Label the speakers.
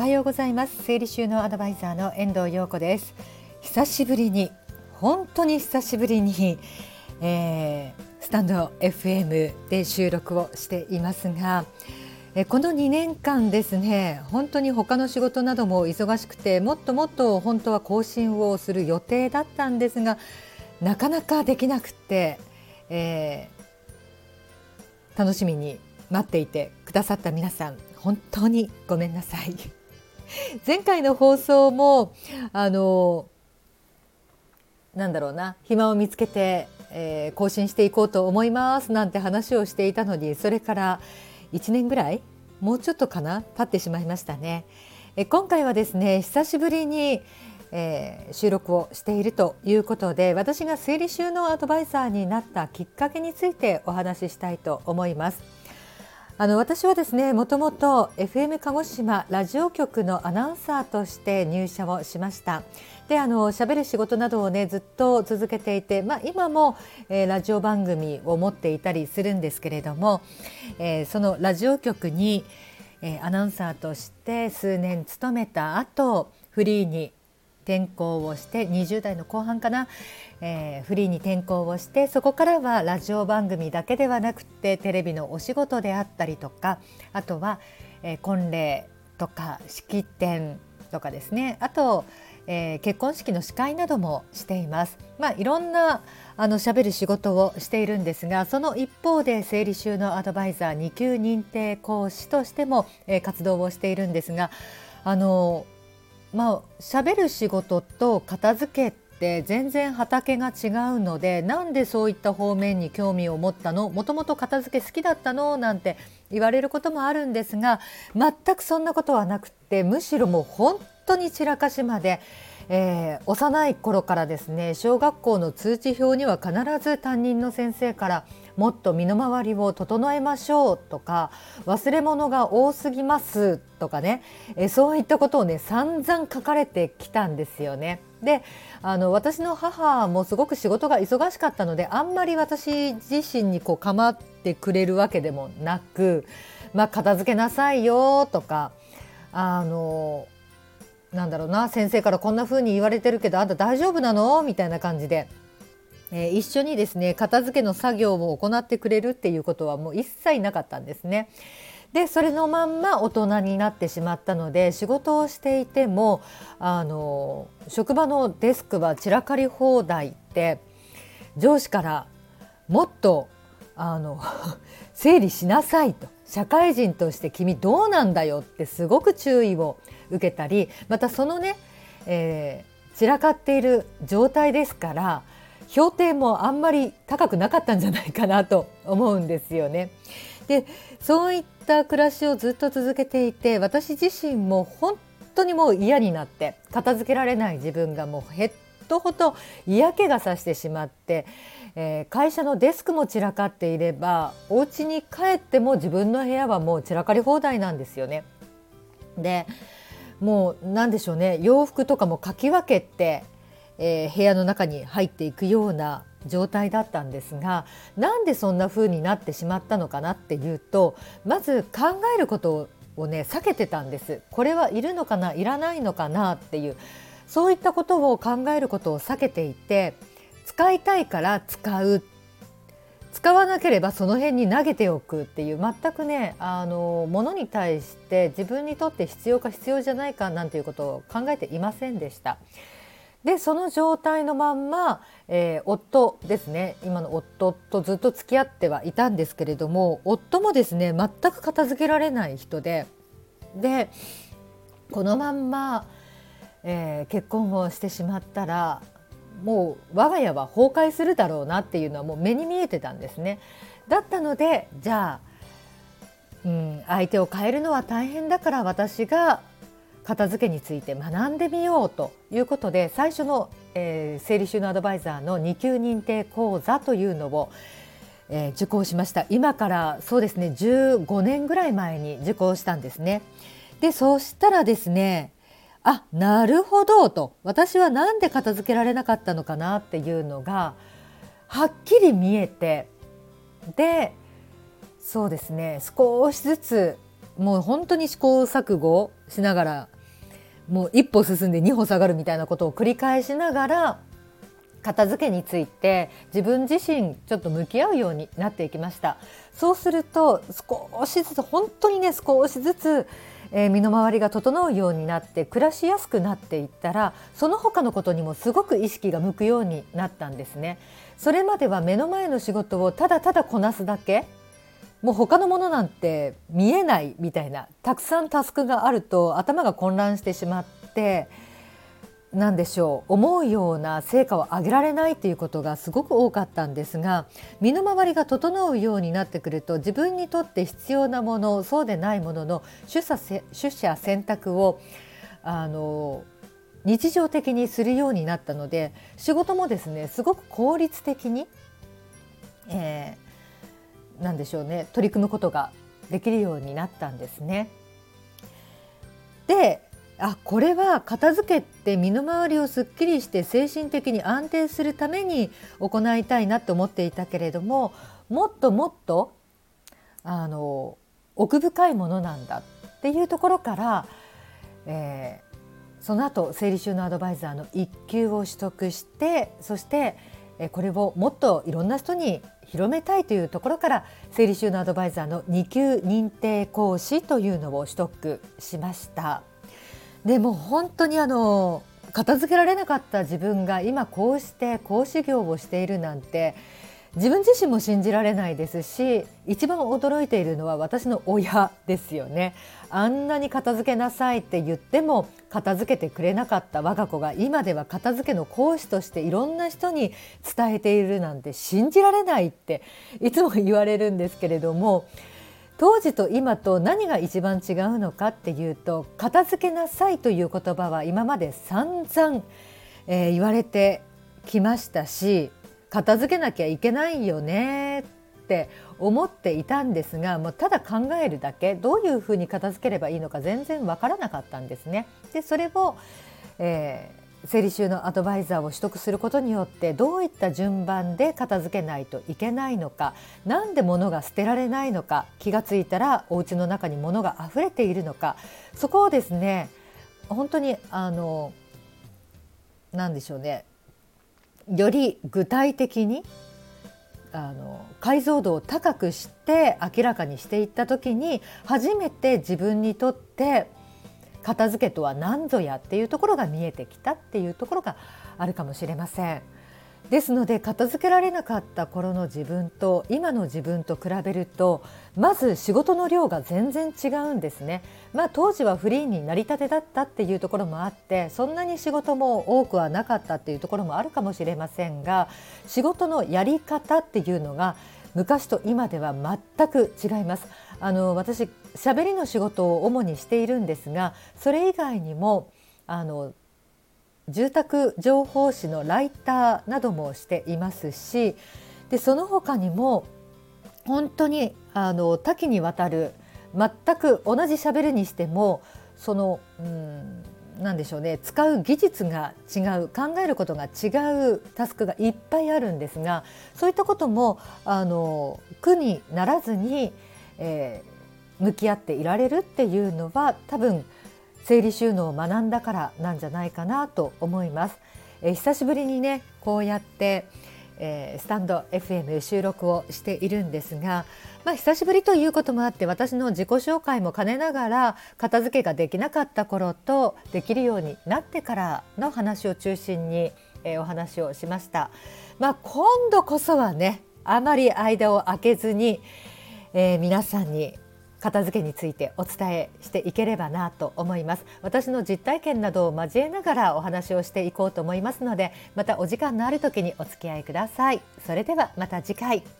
Speaker 1: おはようございます。整理収納アドバイザーの遠藤陽子です。久しぶりに本当に久しぶりに、えー、スタンド FM で収録をしていますがこの2年間ですね本当に他の仕事なども忙しくてもっともっと本当は更新をする予定だったんですがなかなかできなくて、えー、楽しみに待っていてくださった皆さん本当にごめんなさい。前回の放送もあのなんだろうな暇を見つけて、えー、更新していこうと思いますなんて話をしていたのにそれから1年ぐらいもうちょっとかな経ってしまいましたね。え今回はですね久しぶりに、えー、収録をしているということで私が整理収納アドバイザーになったきっかけについてお話ししたいと思います。あの私はですねもともと FM 鹿児島ラジオ局のアナウンサーとして入社をしました。であの喋る仕事などをねずっと続けていて、まあ、今も、えー、ラジオ番組を持っていたりするんですけれども、えー、そのラジオ局に、えー、アナウンサーとして数年勤めた後フリーに転校をして20代の後半かな、えー、フリーに転校をしてそこからはラジオ番組だけではなくてテレビのお仕事であったりとかあとは、えー、婚礼とか式典とかですねあと、えー、結婚式の司会などもしています。まあ、いろんなあの喋る仕事をしているんですがその一方で整理収納アドバイザー2級認定講師としても、えー、活動をしているんですがあのまあ喋る仕事と片付けって全然畑が違うのでなんでそういった方面に興味を持ったの？もともと片付け好きだったの？なんて言われることもあるんですが全くそんなことはなくてむしろもう本当に散らかしまで、えー、幼い頃からですね小学校の通知表には必ず担任の先生からもっと身の回りを整えましょうとか忘れ物が多すぎますとかねえそういったことをね散々書かれてきたんですよね。であの私の母もすごく仕事が忙しかったのであんまり私自身にこう構ってくれるわけでもなく、まあ、片付けなさいよとかあのなんだろうな先生からこんな風に言われてるけどあんた大丈夫なの？みたいな感じでえー、一緒にですね片付けの作業を行ってくれるっていうことはもう一切なかったんですね。でそれのまんま大人になってしまったので仕事をしていてもあの職場のデスクは散らかり放題って上司からもっとあの 整理しなさいと社会人として君どうなんだよってすごく注意を受けたりまたそのね、えー、散らかっている状態ですから評定もあんまり高くなかったんじゃないかなと思うんですよね。でそういった暮らしをずっと続けていて私自身も本当にもう嫌になって片付けられない自分がもうヘッドほど嫌気がさしてしまって、えー、会社のデスクも散らかっていればお家に帰っても自分の部屋はもう散らかり放題なんですよね。でもう何でしょうね洋服とかもかき分けてえー、部屋の中に入っていくような状態だったんですがなんでそんな風になってしまったのかなっていうとまず考えることをね避けてたんですこれはいるのかないらないのかなっていうそういったことを考えることを避けていて使いたいから使う使わなければその辺に投げておくっていう全くねあのものに対して自分にとって必要か必要じゃないかなんていうことを考えていませんでした。でその状態のまんま、えー、夫ですね今の夫とずっと付き合ってはいたんですけれども夫もですね全く片付けられない人ででこのまんま、えー、結婚をしてしまったらもう我が家は崩壊するだろうなっていうのはもう目に見えてたんですね。だったのでじゃあ、うん、相手を変えるのは大変だから私が片付けについて学んでみようということで最初の、えー、整理収納アドバイザーの2級認定講座というのを、えー、受講しました今からそうですね15年ぐらい前に受講したんですね。でそうしたらですねあなるほどと私は何で片付けられなかったのかなっていうのがはっきり見えてでそうですね少しずつもう本当に試行錯誤しながらもう一歩進んで二歩下がるみたいなことを繰り返しながら片付けについて自分自身ちょっと向き合うようになっていきました。そうすると少しずつ本当にね少しずつ、えー、身の回りが整うようになって暮らしやすくなっていったらその他のことにもすごく意識が向くようになったんですね。それまでは目の前の仕事をただただこなすだけもう他のものなんて見えないみたいなたくさんタスクがあると頭が混乱してしまって何でしょう思うような成果を上げられないということがすごく多かったんですが身の回りが整うようになってくると自分にとって必要なものそうでないものの取捨取捨選択をあの日常的にするようになったので仕事もですねすごく効率的に、えー、何でしょうね取り組むことができるようになったんですね。であこれは片付けって身の回りをすっきりして精神的に安定するために行いたいなと思っていたけれどももっともっとあの奥深いものなんだっていうところから、えー、その後整理収納アドバイザーの1級を取得してそしてこれをもっといろんな人に広めたいというところから整理収納アドバイザーの2級認定講師というのを取得しました。でも本当にあの片付けられなかった自分が今こうして講師業をしているなんて自分自身も信じられないですし一番驚いているのは私の親ですよね。あんなに片付けなさいって言っても片付けてくれなかった我が子が今では片付けの講師としていろんな人に伝えているなんて信じられないっていつも言われるんですけれども当時と今と何が一番違うのかっていうと片付けなさいという言葉は今まで散々、えー、言われてきましたし片付けなきゃいけないよねって思っていたんですがもうただ考えるだけどういうふうに片付ければいいのか全然わからなかったんですね。でそれを、え整理収納アドバイザーを取得することによってどういった順番で片付けないといけないのか何で物が捨てられないのか気がついたらお家の中に物が溢れているのかそこをですね本当にあの何でしょうねより具体的にあの解像度を高くして明らかにしていった時に初めて自分にとって片付けとは何ぞやっていうところが見えてきたっていうところがあるかもしれません。ですので片付けられなかった頃の自分と今の自分と比べるとまず仕事の量が全然違うんですね。まあ当時はフリーになりたてだったっていうところもあってそんなに仕事も多くはなかったっていうところもあるかもしれませんが仕事のやり方っていうのが昔と今では全く違います。あの私喋りの仕事を主にしているんですがそれ以外にもあの住宅情報誌のライターなどもしていますしでその他にも本当にあの多岐にわたる全く同じ喋るにしてもそのうん何でしょうね使う技術が違う考えることが違うタスクがいっぱいあるんですがそういったこともあの苦にならずに、えー、向き合っていられるっていうのは多分整理収納を学んだからなんじゃないかなと思います。えー、久しぶりにねこうやって、えー、スタンド FM 収録をしているんですが、まあ、久しぶりということもあって私の自己紹介も兼ねながら片付けができなかった頃とできるようになってからの話を中心に、えー、お話をしました。まあ、今度こそはねあまり間を空けずに、えー、皆さんに片付けについてお伝えしていければなと思います。私の実体験などを交えながらお話をしていこうと思いますのでまたお時間のある時にお付き合いください。それではまた次回。